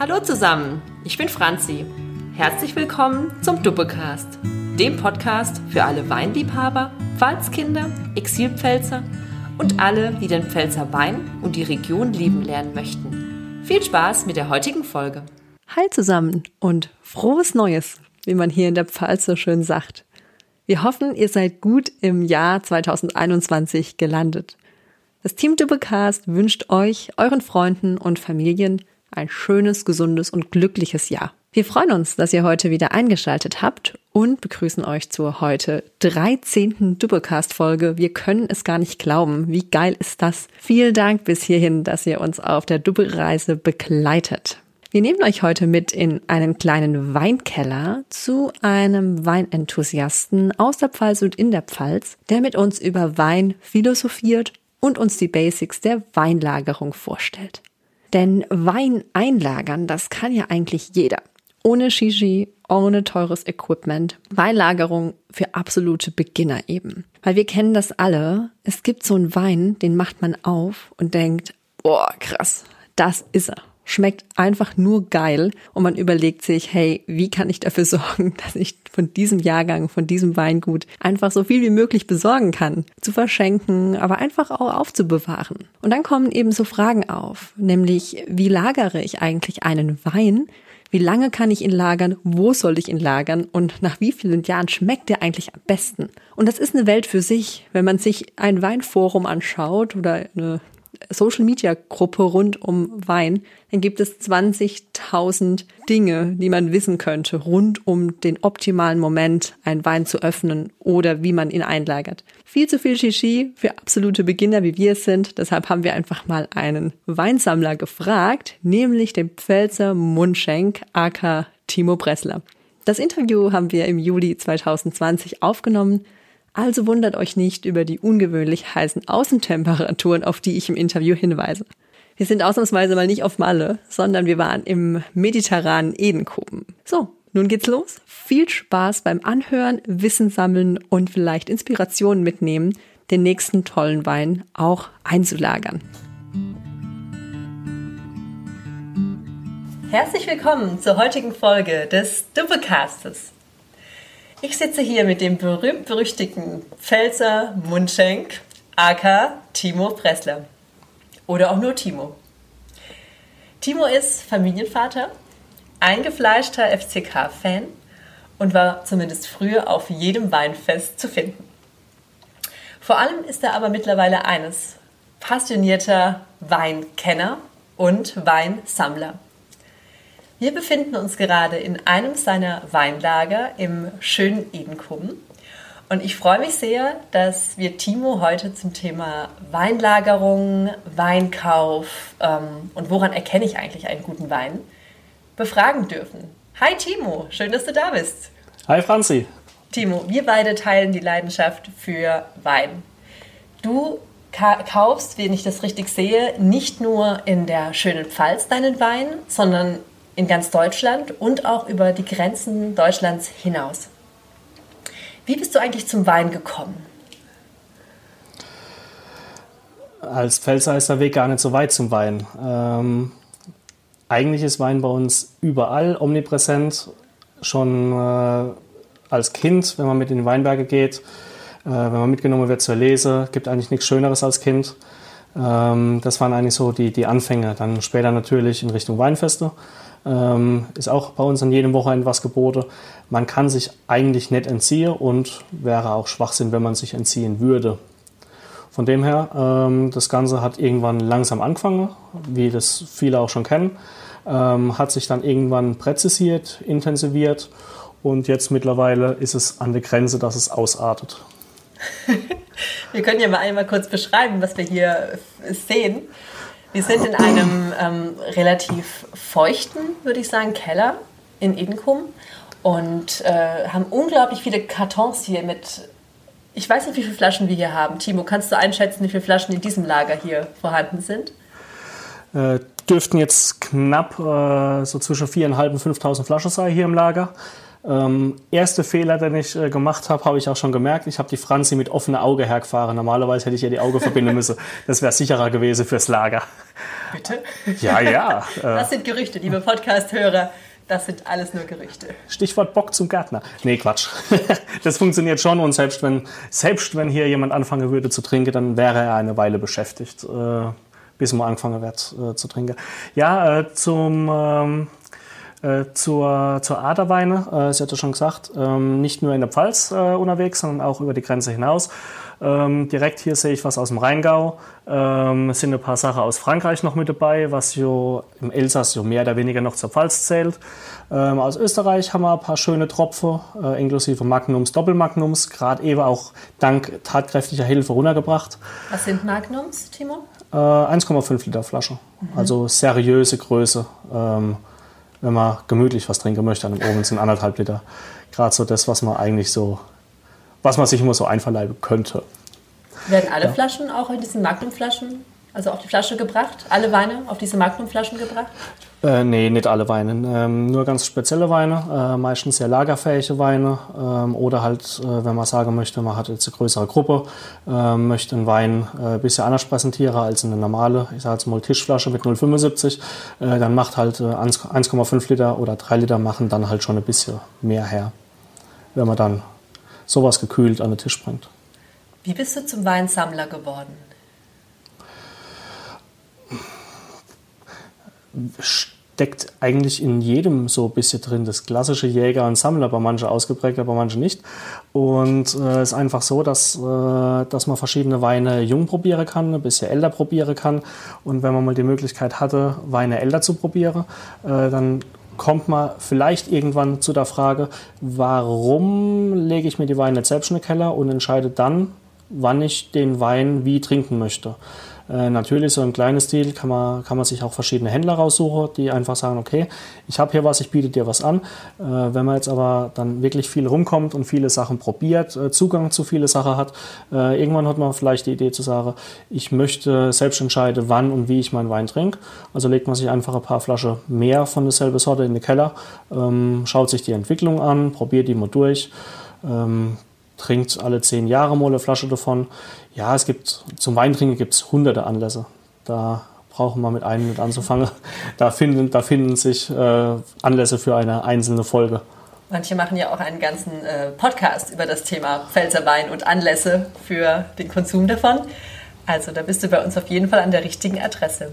Hallo zusammen, ich bin Franzi. Herzlich willkommen zum Duppecast, dem Podcast für alle Weinliebhaber, Pfalzkinder, Exilpfälzer und alle, die den Pfälzer Wein und die Region lieben lernen möchten. Viel Spaß mit der heutigen Folge. Hi zusammen und frohes Neues, wie man hier in der Pfalz so schön sagt. Wir hoffen, ihr seid gut im Jahr 2021 gelandet. Das Team Dubbecast wünscht euch, euren Freunden und Familien ein schönes, gesundes und glückliches Jahr. Wir freuen uns, dass ihr heute wieder eingeschaltet habt und begrüßen euch zur heute 13. Doublecast-Folge. Wir können es gar nicht glauben. Wie geil ist das? Vielen Dank bis hierhin, dass ihr uns auf der Doublereise begleitet. Wir nehmen euch heute mit in einen kleinen Weinkeller zu einem Weinenthusiasten aus der Pfalz und in der Pfalz, der mit uns über Wein philosophiert und uns die Basics der Weinlagerung vorstellt. Denn Wein einlagern, das kann ja eigentlich jeder. Ohne Shishi, ohne teures Equipment. Weinlagerung für absolute Beginner eben. Weil wir kennen das alle. Es gibt so einen Wein, den macht man auf und denkt, boah, krass, das ist er schmeckt einfach nur geil und man überlegt sich, hey, wie kann ich dafür sorgen, dass ich von diesem Jahrgang, von diesem Weingut einfach so viel wie möglich besorgen kann, zu verschenken, aber einfach auch aufzubewahren. Und dann kommen eben so Fragen auf, nämlich wie lagere ich eigentlich einen Wein? Wie lange kann ich ihn lagern? Wo soll ich ihn lagern? Und nach wie vielen Jahren schmeckt der eigentlich am besten? Und das ist eine Welt für sich. Wenn man sich ein Weinforum anschaut oder eine Social Media Gruppe rund um Wein, dann gibt es 20.000 Dinge, die man wissen könnte rund um den optimalen Moment, einen Wein zu öffnen oder wie man ihn einlagert. Viel zu viel Shishi für absolute Beginner, wie wir es sind. Deshalb haben wir einfach mal einen Weinsammler gefragt, nämlich den Pfälzer Mundschenk, aka Timo Bressler. Das Interview haben wir im Juli 2020 aufgenommen also wundert euch nicht über die ungewöhnlich heißen Außentemperaturen, auf die ich im Interview hinweise. Wir sind ausnahmsweise mal nicht auf Malle, sondern wir waren im mediterranen Edenkoben. So, nun geht's los. Viel Spaß beim Anhören, Wissen sammeln und vielleicht Inspirationen mitnehmen, den nächsten tollen Wein auch einzulagern. Herzlich willkommen zur heutigen Folge des Doppelcastes. Ich sitze hier mit dem berühmt-berüchtigten Pfälzer Mundschenk, aka Timo Pressler. Oder auch nur Timo. Timo ist Familienvater, eingefleischter FCK-Fan und war zumindest früher auf jedem Weinfest zu finden. Vor allem ist er aber mittlerweile eines, passionierter Weinkenner und Weinsammler. Wir befinden uns gerade in einem seiner Weinlager im schönen Edenkum. Und ich freue mich sehr, dass wir Timo heute zum Thema Weinlagerung, Weinkauf ähm, und woran erkenne ich eigentlich einen guten Wein befragen dürfen. Hi Timo, schön, dass du da bist. Hi Franzi. Timo, wir beide teilen die Leidenschaft für Wein. Du kaufst, wenn ich das richtig sehe, nicht nur in der schönen Pfalz deinen Wein, sondern in ganz Deutschland und auch über die Grenzen Deutschlands hinaus. Wie bist du eigentlich zum Wein gekommen? Als Pfälzer ist der Weg gar nicht so weit zum Wein. Ähm, eigentlich ist Wein bei uns überall omnipräsent. Schon äh, als Kind, wenn man mit in die Weinberge geht, äh, wenn man mitgenommen wird zur Lese, gibt eigentlich nichts Schöneres als Kind. Ähm, das waren eigentlich so die, die Anfänge. Dann später natürlich in Richtung Weinfeste. Ähm, ist auch bei uns an jedem Wochenende was geboten. Man kann sich eigentlich nicht entziehen und wäre auch Schwachsinn, wenn man sich entziehen würde. Von dem her, ähm, das Ganze hat irgendwann langsam angefangen, wie das viele auch schon kennen, ähm, hat sich dann irgendwann präzisiert, intensiviert und jetzt mittlerweile ist es an der Grenze, dass es ausartet. wir können ja mal einmal kurz beschreiben, was wir hier sehen. Wir sind in einem ähm, relativ feuchten, würde ich sagen, Keller in Edenkum und äh, haben unglaublich viele Kartons hier mit. Ich weiß nicht, wie viele Flaschen wir hier haben. Timo, kannst du einschätzen, wie viele Flaschen in diesem Lager hier vorhanden sind? Äh, dürften jetzt knapp äh, so zwischen 4.500 und 5.000 Flaschen sein hier im Lager. Ähm, erste Fehler, den ich äh, gemacht habe, habe ich auch schon gemerkt. Ich habe die Franzi mit offenem Auge hergefahren. Normalerweise hätte ich ihr die Augen verbinden müssen. Das wäre sicherer gewesen fürs Lager. Bitte? Ja, ja. Äh, Das sind Gerüchte, liebe Podcast-Hörer. Das sind alles nur Gerüchte. Stichwort Bock zum Gärtner. Nee, Quatsch. Das funktioniert schon und selbst wenn, selbst wenn hier jemand anfangen würde zu trinken, dann wäre er eine Weile beschäftigt, äh, bis man angefangen wird äh, zu trinken. Ja, äh, zum, ähm, äh, zur, zur Aderweine, äh, sie hatte schon gesagt, ähm, nicht nur in der Pfalz äh, unterwegs, sondern auch über die Grenze hinaus. Ähm, direkt hier sehe ich was aus dem Rheingau. Ähm, es sind ein paar Sachen aus Frankreich noch mit dabei, was jo im Elsass jo mehr oder weniger noch zur Pfalz zählt. Ähm, aus Österreich haben wir ein paar schöne Tropfen, äh, inklusive Magnums, Doppelmagnums, gerade eben auch dank tatkräftiger Hilfe runtergebracht. Was sind Magnums, Timo? Äh, 1,5 Liter Flasche, also seriöse Größe. Ähm, wenn man gemütlich was trinken möchte, an dem Ofen sind anderthalb Liter. Gerade so das, was man eigentlich so, was man sich immer so einverleiben könnte. Werden alle Flaschen auch in diesen Magnumflaschen, also auf die Flasche gebracht? Alle Weine auf diese Magnumflaschen gebracht? Äh, nee, nicht alle Weine. Ähm, nur ganz spezielle Weine, äh, meistens sehr lagerfähige Weine. Ähm, oder halt, äh, wenn man sagen möchte, man hat jetzt eine größere Gruppe, äh, möchte einen Wein äh, ein bisschen anders präsentieren als eine normale, ich sage jetzt mal Tischflasche mit 0,75, äh, dann macht halt äh, 1 1,5 Liter oder 3 Liter machen dann halt schon ein bisschen mehr her, wenn man dann sowas gekühlt an den Tisch bringt. Wie bist du zum Weinsammler geworden? Steckt eigentlich in jedem so ein bisschen drin. Das klassische Jäger und Sammler, bei manchen ausgeprägt, bei manchen nicht. Und es äh, ist einfach so, dass, äh, dass man verschiedene Weine jung probieren kann, ein bisschen älter probieren kann. Und wenn man mal die Möglichkeit hatte, Weine älter zu probieren, äh, dann kommt man vielleicht irgendwann zu der Frage, warum lege ich mir die Weine selbst in den Keller und entscheide dann, wann ich den Wein wie trinken möchte. Äh, natürlich, so im kleinen Stil kann man, kann man sich auch verschiedene Händler raussuchen, die einfach sagen, okay, ich habe hier was, ich biete dir was an. Äh, wenn man jetzt aber dann wirklich viel rumkommt und viele Sachen probiert, äh, Zugang zu viele Sachen hat, äh, irgendwann hat man vielleicht die Idee zu sagen, ich möchte selbst entscheiden, wann und wie ich meinen Wein trinke. Also legt man sich einfach ein paar Flaschen mehr von derselben Sorte in den Keller, ähm, schaut sich die Entwicklung an, probiert die mal durch. Ähm, trinkt alle zehn Jahre mal eine Flasche davon. Ja, es gibt zum Weintrinken gibt es hunderte Anlässe. Da brauchen wir mit einem nicht anzufangen. Da finden, da finden sich äh, Anlässe für eine einzelne Folge. Manche machen ja auch einen ganzen äh, Podcast über das Thema Pfälzer Wein und Anlässe für den Konsum davon. Also da bist du bei uns auf jeden Fall an der richtigen Adresse.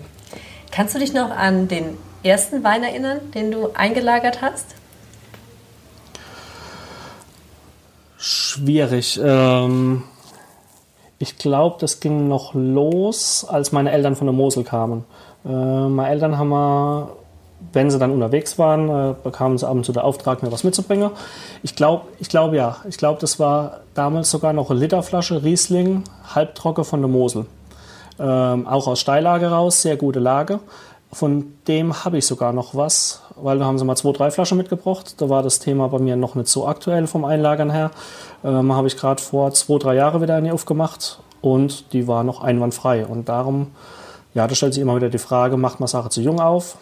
Kannst du dich noch an den ersten Wein erinnern, den du eingelagert hast? Schwierig. Ähm, ich glaube, das ging noch los, als meine Eltern von der Mosel kamen. Äh, meine Eltern haben wir, wenn sie dann unterwegs waren, äh, bekamen sie ab und zu den Auftrag, mir was mitzubringen. Ich glaube, ich glaub, ja. Ich glaube, das war damals sogar noch eine Literflasche Riesling, halbtrocken von der Mosel. Ähm, auch aus Steillage raus, sehr gute Lage. Von dem habe ich sogar noch was, weil da haben sie mal zwei, drei Flaschen mitgebracht. Da war das Thema bei mir noch nicht so aktuell vom Einlagern her. Ähm, habe ich gerade vor zwei, drei Jahren wieder eine aufgemacht und die war noch einwandfrei. Und darum, ja, da stellt sich immer wieder die Frage, macht man Sache zu jung auf,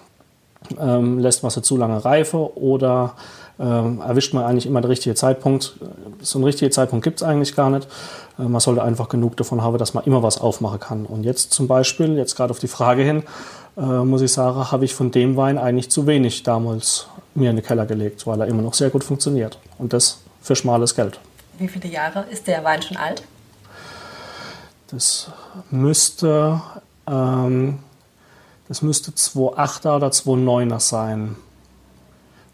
ähm, lässt man sie zu lange reife oder ähm, erwischt man eigentlich immer den richtigen Zeitpunkt. So einen richtigen Zeitpunkt gibt es eigentlich gar nicht. Äh, man sollte einfach genug davon haben, dass man immer was aufmachen kann. Und jetzt zum Beispiel, jetzt gerade auf die Frage hin, muss ich sagen, habe ich von dem Wein eigentlich zu wenig damals mir in den Keller gelegt, weil er immer noch sehr gut funktioniert. Und das für schmales Geld. Wie viele Jahre ist der Wein schon alt? Das müsste, ähm, das müsste 2,8er oder 2,9er sein.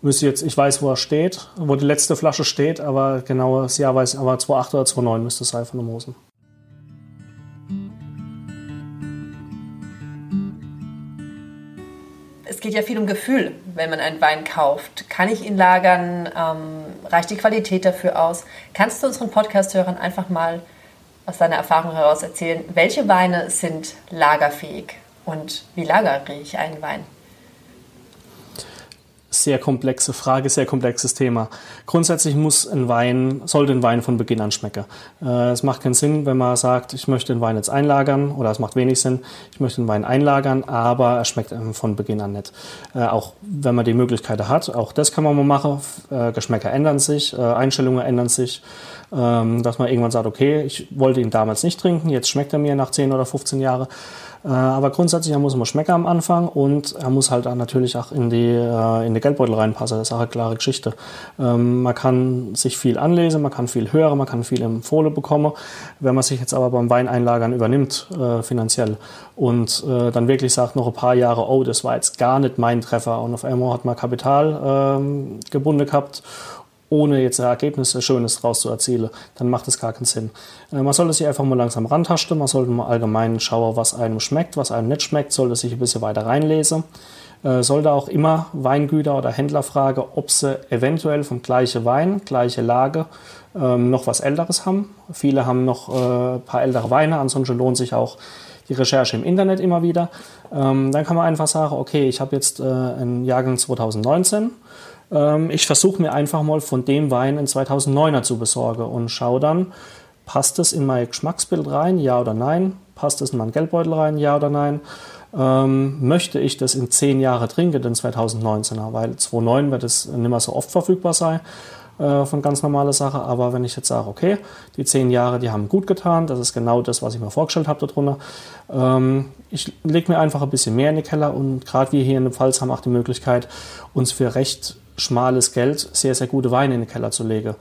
Müsste jetzt, ich weiß, wo er steht, wo die letzte Flasche steht, aber genau das Jahr weiß ich, aber 2,8 oder 2,9 müsste es sein von der Mosen. Es geht ja viel um Gefühl, wenn man einen Wein kauft. Kann ich ihn lagern? Ähm, reicht die Qualität dafür aus? Kannst du unseren Podcast-Hörern einfach mal aus deiner Erfahrung heraus erzählen, welche Weine sind lagerfähig und wie lagere ich einen Wein? Sehr komplexe Frage, sehr komplexes Thema. Grundsätzlich muss ein Wein, sollte ein Wein von Beginn an schmecken. Äh, es macht keinen Sinn, wenn man sagt, ich möchte den Wein jetzt einlagern, oder es macht wenig Sinn, ich möchte den Wein einlagern, aber er schmeckt von Beginn an nicht. Äh, auch wenn man die Möglichkeit hat, auch das kann man mal machen. Äh, Geschmäcker ändern sich, Einstellungen ändern sich, ähm, dass man irgendwann sagt, okay, ich wollte ihn damals nicht trinken, jetzt schmeckt er mir nach 10 oder 15 Jahren. Äh, aber grundsätzlich, er muss immer schmecken am Anfang und er muss halt natürlich auch in die, äh, in die Geldbeutel reinpassen. Das ist auch eine klare Geschichte. Ähm, man kann sich viel anlesen, man kann viel hören, man kann viel empfohlen bekommen. Wenn man sich jetzt aber beim Weineinlagern übernimmt, äh, finanziell, und dann wirklich sagt, noch ein paar Jahre, oh, das war jetzt gar nicht mein Treffer und auf einmal hat man Kapital ähm, gebunden gehabt ohne jetzt Ergebnisse Schönes draus zu erzielen, dann macht es gar keinen Sinn. Äh, man sollte sich einfach mal langsam rantasten, man sollte mal allgemein schauen, was einem schmeckt, was einem nicht schmeckt, sollte sich ein bisschen weiter reinlesen. Äh, sollte auch immer Weingüter oder Händler fragen, ob sie eventuell vom gleichen Wein, gleiche Lage, ähm, noch was Älteres haben. Viele haben noch ein äh, paar ältere Weine, ansonsten lohnt sich auch die Recherche im Internet immer wieder. Ähm, dann kann man einfach sagen, okay, ich habe jetzt einen Jahrgang 2019 ähm, ich versuche mir einfach mal von dem Wein in 2009er zu besorgen und schaue dann, passt es in mein Geschmacksbild rein, ja oder nein? Passt es in meinen Geldbeutel rein, ja oder nein? Ähm, möchte ich das in 10 Jahre trinken, den 2019er, weil 2009 wird es nicht mehr so oft verfügbar sein äh, von ganz normaler Sache. Aber wenn ich jetzt sage, okay, die 10 Jahre, die haben gut getan, das ist genau das, was ich mir vorgestellt habe darunter. Ähm, ich lege mir einfach ein bisschen mehr in den Keller und gerade wir hier in der Pfalz haben auch die Möglichkeit, uns für recht schmales Geld sehr, sehr gute Weine in den Keller zu legen.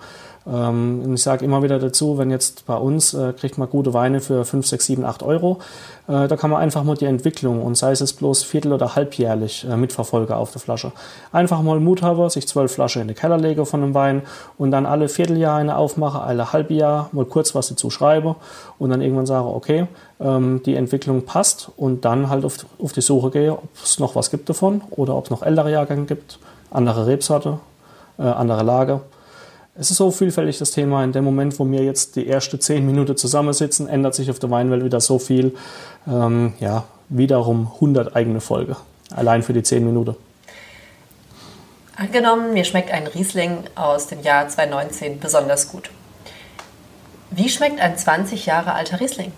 Ähm, ich sage immer wieder dazu, wenn jetzt bei uns äh, kriegt man gute Weine für 5, 6, 7, 8 Euro, äh, da kann man einfach mal die Entwicklung und sei es bloß viertel- oder halbjährlich äh, mitverfolgen auf der Flasche. Einfach mal Mut haben, sich zwölf Flaschen in den Keller legen von einem Wein und dann alle Vierteljahr eine aufmache, alle Halbjahr mal kurz was dazu schreibe und dann irgendwann sage, okay, ähm, die Entwicklung passt und dann halt auf, auf die Suche gehe, ob es noch was gibt davon oder ob es noch ältere Jahrgänge gibt andere Rebsorte, äh, andere Lage. Es ist so vielfältig das Thema. In dem Moment, wo wir jetzt die ersten zehn Minuten zusammensitzen, ändert sich auf der Weinwelt wieder so viel. Ähm, ja, wiederum 100 eigene Folge. Allein für die zehn Minuten. Angenommen, mir schmeckt ein Riesling aus dem Jahr 2019 besonders gut. Wie schmeckt ein 20 Jahre alter Riesling?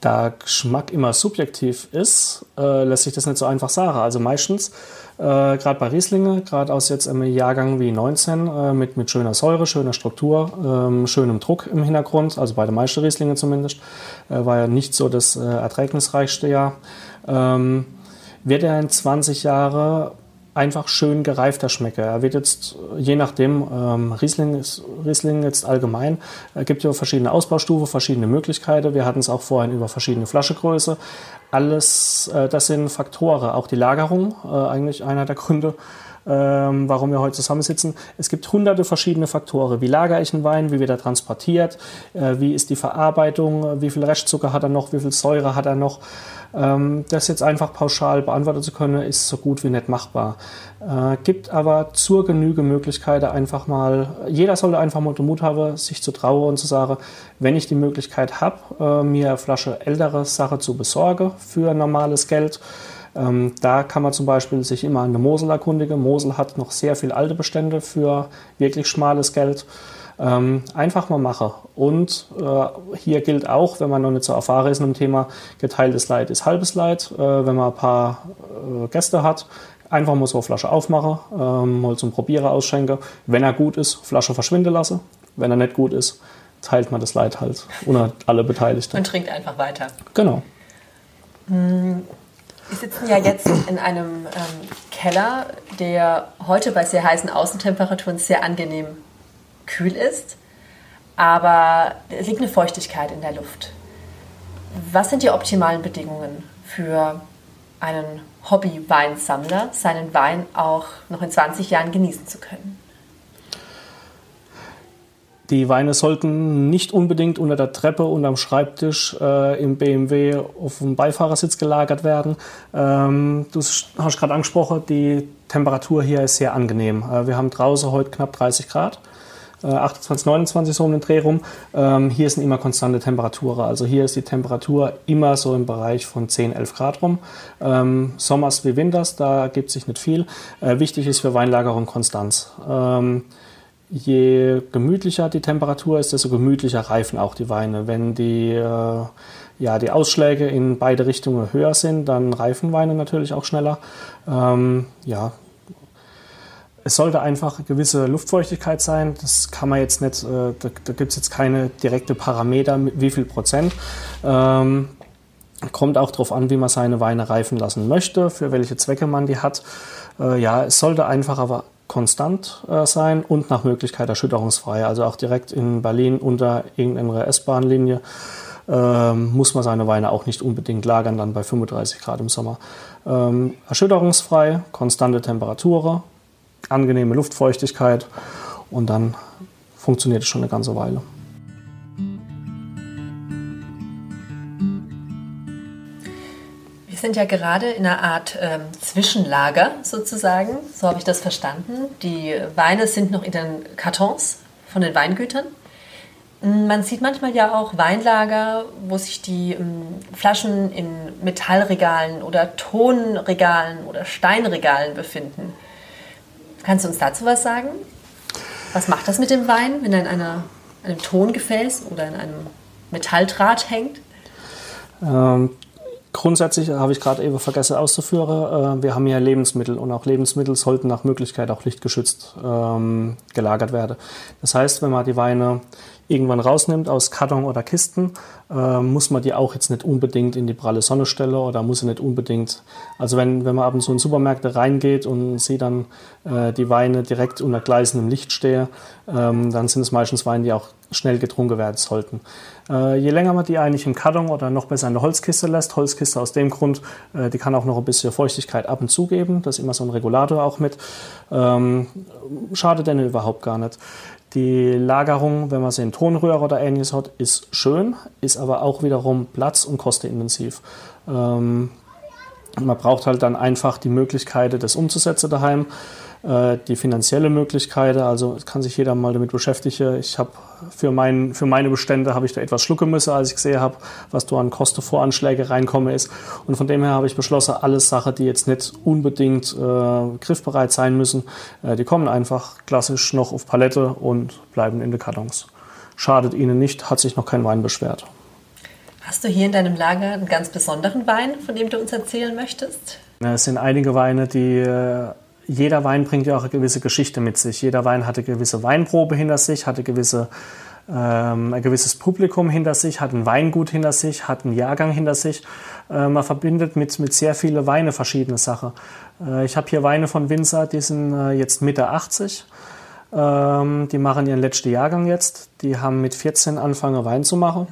Da Geschmack immer subjektiv ist, äh, lässt sich das nicht so einfach sagen. Also meistens, äh, gerade bei Rieslinge, gerade aus jetzt einem Jahrgang wie 19, äh, mit, mit schöner Säure, schöner Struktur, ähm, schönem Druck im Hintergrund, also bei den meisten Rieslinge zumindest, äh, war ja nicht so das äh, erträgnisreichste Jahr, ähm, wird er in 20 Jahre einfach schön gereifter schmecke. Er wird jetzt, je nachdem, ähm, Riesling, ist, Riesling jetzt allgemein, äh, gibt ja verschiedene Ausbaustufen, verschiedene Möglichkeiten. Wir hatten es auch vorhin über verschiedene Flaschegröße. Alles, äh, das sind Faktoren, auch die Lagerung, äh, eigentlich einer der Gründe, ähm, warum wir heute zusammensitzen. Es gibt hunderte verschiedene Faktoren. Wie lagere ich einen Wein? Wie wird er transportiert? Äh, wie ist die Verarbeitung? Wie viel Restzucker hat er noch? Wie viel Säure hat er noch? Ähm, das jetzt einfach pauschal beantworten zu können, ist so gut wie nicht machbar. Äh, gibt aber zur Genüge Möglichkeiten einfach mal, jeder sollte einfach mal den Mut haben, sich zu trauen und zu sagen, wenn ich die Möglichkeit habe, äh, mir eine Flasche ältere Sache zu besorgen für normales Geld, ähm, da kann man zum Beispiel sich immer an der Mosel erkundigen. Mosel hat noch sehr viel alte Bestände für wirklich schmales Geld. Ähm, einfach mal machen. Und äh, hier gilt auch, wenn man noch nicht so erfahren ist in dem Thema, geteiltes Leid ist halbes Leid. Äh, wenn man ein paar äh, Gäste hat, einfach mal so eine Flasche aufmachen, ähm, mal zum Probierer ausschenken. Wenn er gut ist, Flasche verschwinden lassen. Wenn er nicht gut ist, teilt man das Leid halt unter alle Beteiligten. Und trinkt einfach weiter. Genau. Wir sitzen ja jetzt in einem ähm, Keller, der heute bei sehr heißen Außentemperaturen sehr angenehm kühl ist, aber es liegt eine Feuchtigkeit in der Luft. Was sind die optimalen Bedingungen für einen Hobby-Weinsammler, seinen Wein auch noch in 20 Jahren genießen zu können? Die Weine sollten nicht unbedingt unter der Treppe und am Schreibtisch äh, im BMW auf dem Beifahrersitz gelagert werden. Ähm, du hast gerade angesprochen, die Temperatur hier ist sehr angenehm. Äh, wir haben draußen heute knapp 30 Grad. 28, 29 so um den Dreh rum. Ähm, hier sind immer konstante Temperaturen. Also hier ist die Temperatur immer so im Bereich von 10, 11 Grad rum. Ähm, Sommers wie Winters, da gibt sich nicht viel. Äh, wichtig ist für Weinlagerung Konstanz. Ähm, je gemütlicher die Temperatur ist, desto gemütlicher reifen auch die Weine. Wenn die, äh, ja, die Ausschläge in beide Richtungen höher sind, dann reifen Weine natürlich auch schneller. Ähm, ja, es sollte einfach gewisse Luftfeuchtigkeit sein. Das kann man jetzt nicht, äh, da, da gibt es jetzt keine direkte Parameter, wie viel Prozent. Ähm, kommt auch darauf an, wie man seine Weine reifen lassen möchte, für welche Zwecke man die hat. Äh, ja, es sollte einfach aber konstant äh, sein und nach Möglichkeit erschütterungsfrei. Also auch direkt in Berlin unter irgendeiner S-Bahn-Linie ähm, muss man seine Weine auch nicht unbedingt lagern, dann bei 35 Grad im Sommer. Ähm, erschütterungsfrei, konstante Temperaturen, angenehme Luftfeuchtigkeit und dann funktioniert es schon eine ganze Weile. Wir sind ja gerade in einer Art ähm, Zwischenlager sozusagen, so habe ich das verstanden. Die Weine sind noch in den Kartons von den Weingütern. Man sieht manchmal ja auch Weinlager, wo sich die ähm, Flaschen in Metallregalen oder Tonregalen oder Steinregalen befinden. Kannst du uns dazu was sagen? Was macht das mit dem Wein, wenn er in einer, einem Tongefäß oder in einem Metalldraht hängt? Ähm, Grundsätzlich habe ich gerade eben vergessen auszuführen, äh, wir haben hier Lebensmittel und auch Lebensmittel sollten nach Möglichkeit auch lichtgeschützt ähm, gelagert werden. Das heißt, wenn man die Weine irgendwann rausnimmt aus Karton oder Kisten, äh, muss man die auch jetzt nicht unbedingt in die pralle Sonne stellen oder muss sie nicht unbedingt. Also wenn, wenn man ab und zu in Supermärkte reingeht und sieht dann äh, die Weine direkt unter gleißendem Licht stehen, ähm, dann sind es meistens Weine, die auch schnell getrunken werden sollten. Äh, je länger man die eigentlich im Karton oder noch besser in der Holzkiste lässt, Holzkiste aus dem Grund, äh, die kann auch noch ein bisschen Feuchtigkeit ab und zu geben, das ist immer so ein Regulator auch mit, ähm, schadet denn überhaupt gar nicht. Die Lagerung, wenn man sie in Tonröhre oder ähnliches hat, ist schön, ist aber auch wiederum platz- und kostenintensiv. Ähm, man braucht halt dann einfach die Möglichkeit, das umzusetzen daheim. Äh, die finanzielle Möglichkeit, also kann sich jeder mal damit beschäftigen. Ich habe für, mein, für meine Bestände habe ich da etwas schlucken müssen, als ich gesehen habe, was da an Kostenvoranschläge reinkomme ist. Und von dem her habe ich beschlossen, alles Sachen, die jetzt nicht unbedingt äh, griffbereit sein müssen, äh, die kommen einfach klassisch noch auf Palette und bleiben in den Kartons. Schadet ihnen nicht, hat sich noch kein Wein beschwert. Hast du hier in deinem Lager einen ganz besonderen Wein, von dem du uns erzählen möchtest? Es sind einige Weine, die äh, jeder Wein bringt ja auch eine gewisse Geschichte mit sich. Jeder Wein hat eine gewisse Weinprobe hinter sich, hat eine gewisse, ähm, ein gewisses Publikum hinter sich, hat ein Weingut hinter sich, hat einen Jahrgang hinter sich. Äh, man verbindet mit, mit sehr vielen Weine verschiedene Sachen. Äh, ich habe hier Weine von Winzer, die sind äh, jetzt Mitte 80. Ähm, die machen ihren letzten Jahrgang jetzt. Die haben mit 14 angefangen Wein zu machen.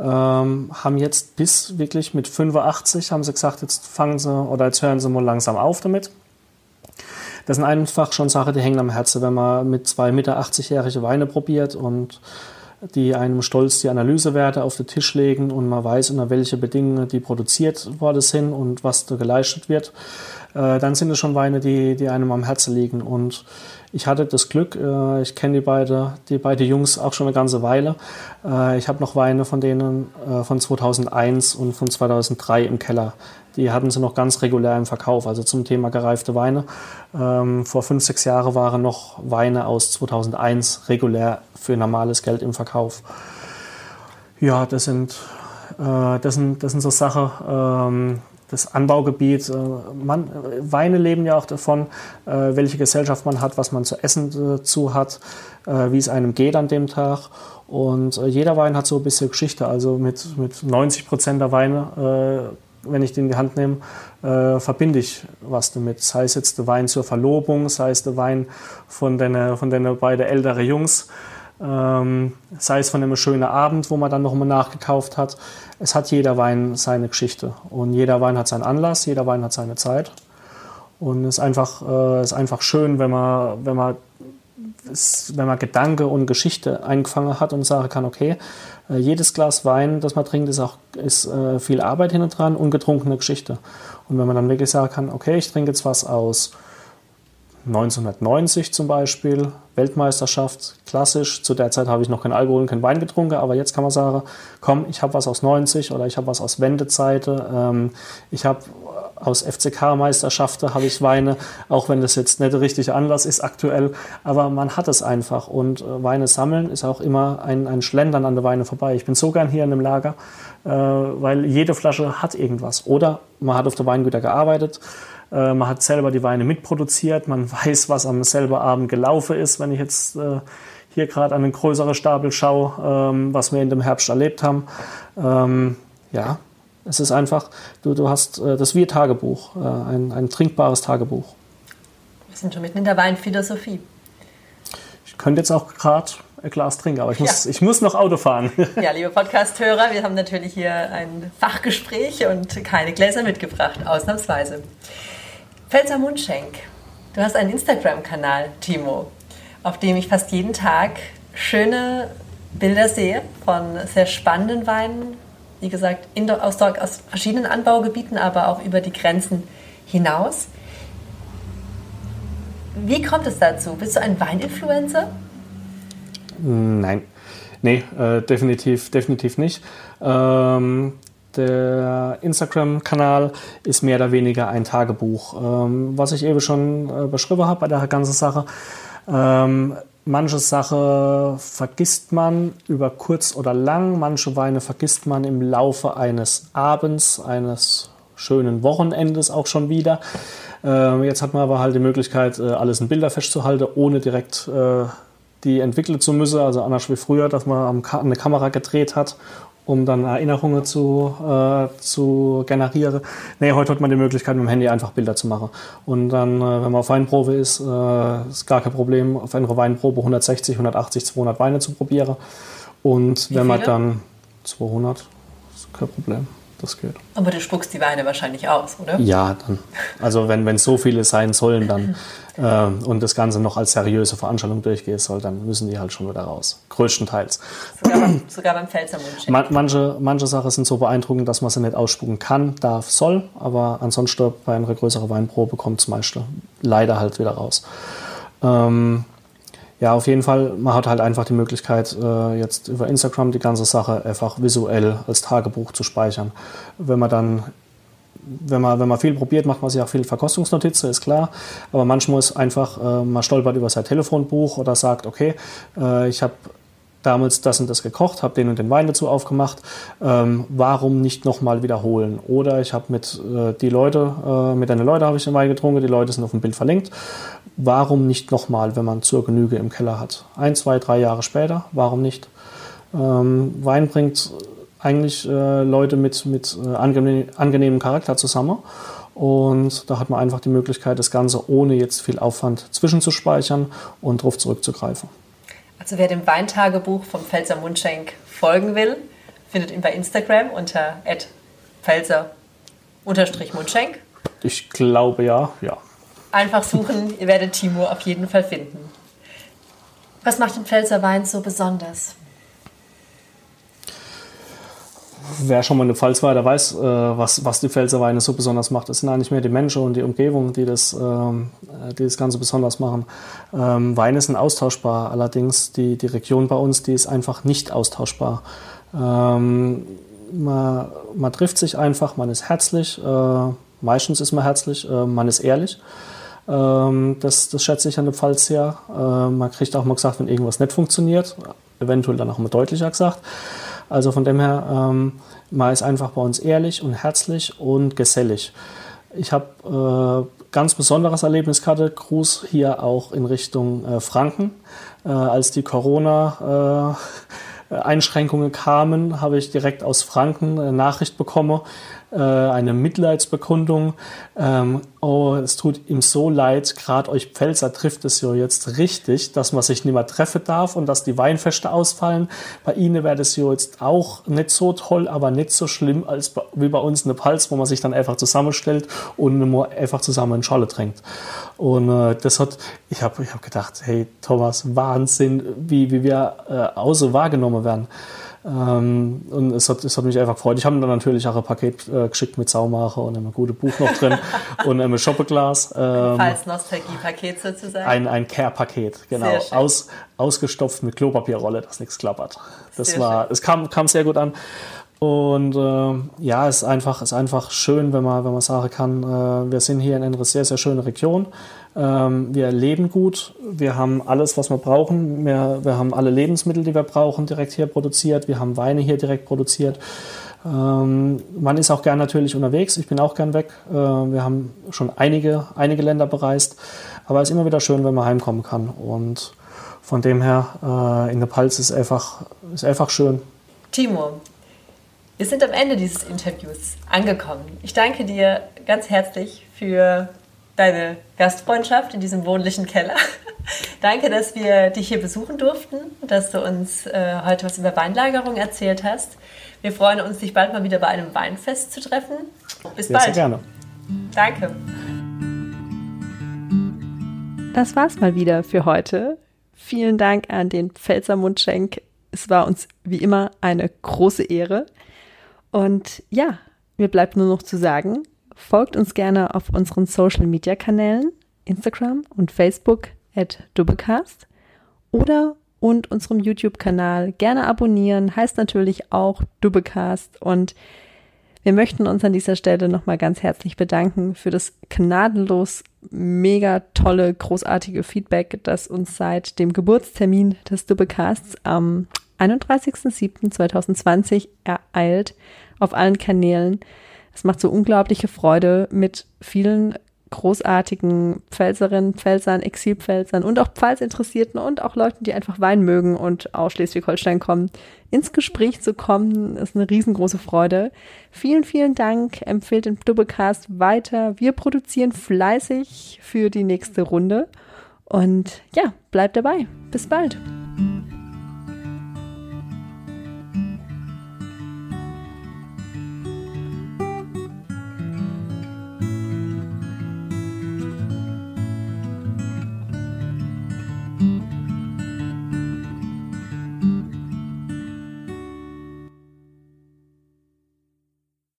Ähm, haben jetzt bis wirklich mit 85 haben sie gesagt, jetzt fangen sie oder jetzt hören sie mal langsam auf damit. Das sind einfach schon Sachen, die hängen am Herzen, wenn man mit zwei Mitte 80-jährige Weine probiert und die einem stolz die Analysewerte auf den Tisch legen und man weiß, unter welche Bedingungen die produziert worden sind und was da geleistet wird, äh, dann sind es schon Weine, die, die einem am Herzen liegen. Und ich hatte das Glück, äh, ich kenne die beiden die beide Jungs auch schon eine ganze Weile. Äh, ich habe noch Weine von denen äh, von 2001 und von 2003 im Keller. Die hatten sie noch ganz regulär im Verkauf, also zum Thema gereifte Weine. Ähm, vor fünf, sechs Jahren waren noch Weine aus 2001 regulär für normales Geld im Verkauf. Ja, das sind, äh, das sind, das sind so Sachen. Ähm, das Anbaugebiet. Äh, man, Weine leben ja auch davon, äh, welche Gesellschaft man hat, was man zu essen dazu hat, äh, wie es einem geht an dem Tag. Und jeder Wein hat so ein bisschen Geschichte. Also mit, mit 90 Prozent der Weine wenn ich den in die Hand nehme, äh, verbinde ich was damit. Sei es jetzt der Wein zur Verlobung, sei es der Wein von den, von den beiden älteren Jungs, ähm, sei es von einem schönen Abend, wo man dann nochmal nachgekauft hat. Es hat jeder Wein seine Geschichte und jeder Wein hat seinen Anlass, jeder Wein hat seine Zeit. Und es ist einfach, äh, ist einfach schön, wenn man, wenn man wenn man Gedanke und Geschichte eingefangen hat und sagen kann, okay, äh, jedes Glas Wein, das man trinkt, ist auch ist, äh, viel Arbeit hinten dran und getrunkene Geschichte. Und wenn man dann wirklich sagen kann, okay, ich trinke jetzt was aus 1990 zum Beispiel, Weltmeisterschaft, klassisch. Zu der Zeit habe ich noch kein Alkohol und kein Wein getrunken, aber jetzt kann man sagen, komm, ich habe was aus 90 oder ich habe was aus Wendezeite. Ähm, ich habe aus FCK-Meisterschaften habe ich Weine, auch wenn das jetzt nicht der richtige Anlass ist aktuell, aber man hat es einfach und äh, Weine sammeln ist auch immer ein, ein Schlendern an der Weine vorbei. Ich bin so gern hier in dem Lager, äh, weil jede Flasche hat irgendwas. Oder man hat auf der Weingüter gearbeitet, äh, man hat selber die Weine mitproduziert, man weiß, was am selben Abend gelaufen ist, wenn ich jetzt äh, hier gerade an einen größeren Stapel schaue, ähm, was wir in dem Herbst erlebt haben. Ähm, ja, es ist einfach, du, du hast äh, das wie Tagebuch, äh, ein, ein trinkbares Tagebuch. Wir sind schon mitten in der Weinphilosophie. Ich könnte jetzt auch gerade ein Glas trinken, aber ich muss, ja. ich muss noch Auto fahren. Ja, liebe Podcast-Hörer, wir haben natürlich hier ein Fachgespräch und keine Gläser mitgebracht, ausnahmsweise. Pfälzer Mundschenk, du hast einen Instagram-Kanal, Timo, auf dem ich fast jeden Tag schöne Bilder sehe von sehr spannenden Weinen, wie gesagt, in, aus, aus verschiedenen Anbaugebieten, aber auch über die Grenzen hinaus. Wie kommt es dazu? Bist du ein Weininfluencer? Nein, nee, äh, definitiv, definitiv nicht. Ähm, der Instagram-Kanal ist mehr oder weniger ein Tagebuch. Ähm, was ich eben schon äh, beschrieben habe bei der ganzen Sache. Ähm, Manche Sache vergisst man über kurz oder lang, manche Weine vergisst man im Laufe eines Abends, eines schönen Wochenendes auch schon wieder. Äh, jetzt hat man aber halt die Möglichkeit, äh, alles in Bilder festzuhalten, ohne direkt äh, die entwickeln zu müssen. Also anders wie früher, dass man eine Kamera gedreht hat um dann Erinnerungen zu, äh, zu generieren. Nee, heute hat man die Möglichkeit, mit dem Handy einfach Bilder zu machen. Und dann, äh, wenn man auf Weinprobe ist, äh, ist gar kein Problem, auf einer Weinprobe 160, 180, 200 Weine zu probieren. Und Wie wenn man dann 200, ist kein Problem das geht. Aber du spuckst die Weine wahrscheinlich aus, oder? Ja, dann. Also wenn es so viele sein sollen, dann äh, und das Ganze noch als seriöse Veranstaltung durchgehen soll, dann müssen die halt schon wieder raus. Größtenteils. Sogar, beim, sogar beim Pfälzermund. Man, manche, manche Sachen sind so beeindruckend, dass man sie nicht ausspucken kann, darf, soll, aber ansonsten bei einer größeren Weinprobe kommt es meiste leider halt wieder raus. Ähm, ja, auf jeden Fall, man hat halt einfach die Möglichkeit, äh, jetzt über Instagram die ganze Sache einfach visuell als Tagebuch zu speichern. Wenn man dann, wenn man, wenn man viel probiert, macht man sich auch viel Verkostungsnotizen, ist klar. Aber manchmal ist einfach, äh, man stolpert über sein Telefonbuch oder sagt, okay, äh, ich habe damals das und das gekocht, habe den und den Wein dazu aufgemacht. Ähm, warum nicht nochmal wiederholen? Oder ich habe mit äh, die Leute, äh, mit den Leuten habe ich den Wein getrunken, die Leute sind auf dem Bild verlinkt. Warum nicht nochmal, wenn man zur Genüge im Keller hat? Ein, zwei, drei Jahre später, warum nicht? Ähm, Wein bringt eigentlich äh, Leute mit, mit äh, angenehm, angenehmem Charakter zusammen. Und da hat man einfach die Möglichkeit, das Ganze ohne jetzt viel Aufwand zwischenzuspeichern und darauf zurückzugreifen. Also wer dem Weintagebuch vom Pfälzer Mundschenk folgen will, findet ihn bei Instagram unter pfälzer-mundschenk. Ich glaube ja, ja. Einfach suchen, ihr werdet Timo auf jeden Fall finden. Was macht den Pfälzer Wein so besonders? Wer schon mal in der Pfalz war, der weiß, äh, was, was die Pfälzer Weine so besonders macht. Es sind eigentlich mehr die Menschen und die Umgebung, die das, ähm, die das Ganze besonders machen. Ähm, Weine sind austauschbar, allerdings die, die Region bei uns, die ist einfach nicht austauschbar. Ähm, man, man trifft sich einfach, man ist herzlich, äh, meistens ist man herzlich, äh, man ist ehrlich. Ähm, das, das schätze ich an der Pfalz sehr. Äh, man kriegt auch mal gesagt, wenn irgendwas nicht funktioniert, eventuell dann auch mal deutlicher gesagt. Also von dem her, ähm, man ist einfach bei uns ehrlich und herzlich und gesellig. Ich habe äh, ganz besonderes Erlebnis gehabt, Gruß hier auch in Richtung äh, Franken. Äh, als die Corona äh, Einschränkungen kamen, habe ich direkt aus Franken eine Nachricht bekommen, äh, eine Mitleidsbekundung. Ähm, oh, es tut ihm so leid, gerade euch Pfälzer trifft es ja jetzt richtig, dass man sich nicht mehr treffen darf und dass die Weinfeste ausfallen. Bei Ihnen wäre das ja jetzt auch nicht so toll, aber nicht so schlimm als wie bei uns in der Pfalz, wo man sich dann einfach zusammenstellt und nur einfach zusammen in Schale trinkt. Und äh, das hat, ich habe ich hab gedacht, hey Thomas, Wahnsinn, wie, wie wir äh, außer wahrgenommen werden. Ähm, und es hat, es hat mich einfach gefreut. Ich habe dann natürlich auch ein Paket äh, geschickt mit Saumacher und einem guten Buch noch drin und einem Shoppeglas. Ähm, Falls Nostalgie-Paket sozusagen. Ein, ein Care-Paket, genau. Aus, ausgestopft mit Klopapierrolle, dass nichts klappert. Das sehr war, es kam, kam sehr gut an. Und äh, ja, es ist einfach, ist einfach schön, wenn man, wenn man sagen kann, äh, wir sind hier in einer sehr, sehr schönen Region. Ähm, wir leben gut, wir haben alles, was wir brauchen. Wir, wir haben alle Lebensmittel, die wir brauchen, direkt hier produziert. Wir haben Weine hier direkt produziert. Ähm, man ist auch gern natürlich unterwegs. Ich bin auch gern weg. Äh, wir haben schon einige, einige Länder bereist. Aber es ist immer wieder schön, wenn man heimkommen kann. Und von dem her, äh, in der Palz ist einfach, ist einfach schön. Timo, wir sind am Ende dieses Interviews angekommen. Ich danke dir ganz herzlich für deine Gastfreundschaft in diesem wohnlichen Keller. danke, dass wir dich hier besuchen durften, dass du uns äh, heute was über Weinlagerung erzählt hast. Wir freuen uns, dich bald mal wieder bei einem Weinfest zu treffen. Bis bald. Sehr gerne. Danke. Das war's mal wieder für heute. Vielen Dank an den Pfälzer Mundschenk. Es war uns wie immer eine große Ehre. Und ja, mir bleibt nur noch zu sagen, folgt uns gerne auf unseren Social Media Kanälen, Instagram und Facebook at Doublecast oder und unserem YouTube-Kanal gerne abonnieren, heißt natürlich auch Doublecast. Und wir möchten uns an dieser Stelle nochmal ganz herzlich bedanken für das gnadenlos mega tolle, großartige Feedback, das uns seit dem Geburtstermin des Doublecasts am 31.07.2020 ereilt auf allen Kanälen. Es macht so unglaubliche Freude mit vielen großartigen Pfälzerinnen, Pfälzern, Exilpfälzern und auch Pfalzinteressierten und auch Leuten, die einfach Wein mögen und aus Schleswig-Holstein kommen, ins Gespräch zu kommen, ist eine riesengroße Freude. Vielen, vielen Dank. Empfehlt den Doublecast weiter. Wir produzieren fleißig für die nächste Runde. Und ja, bleibt dabei. Bis bald.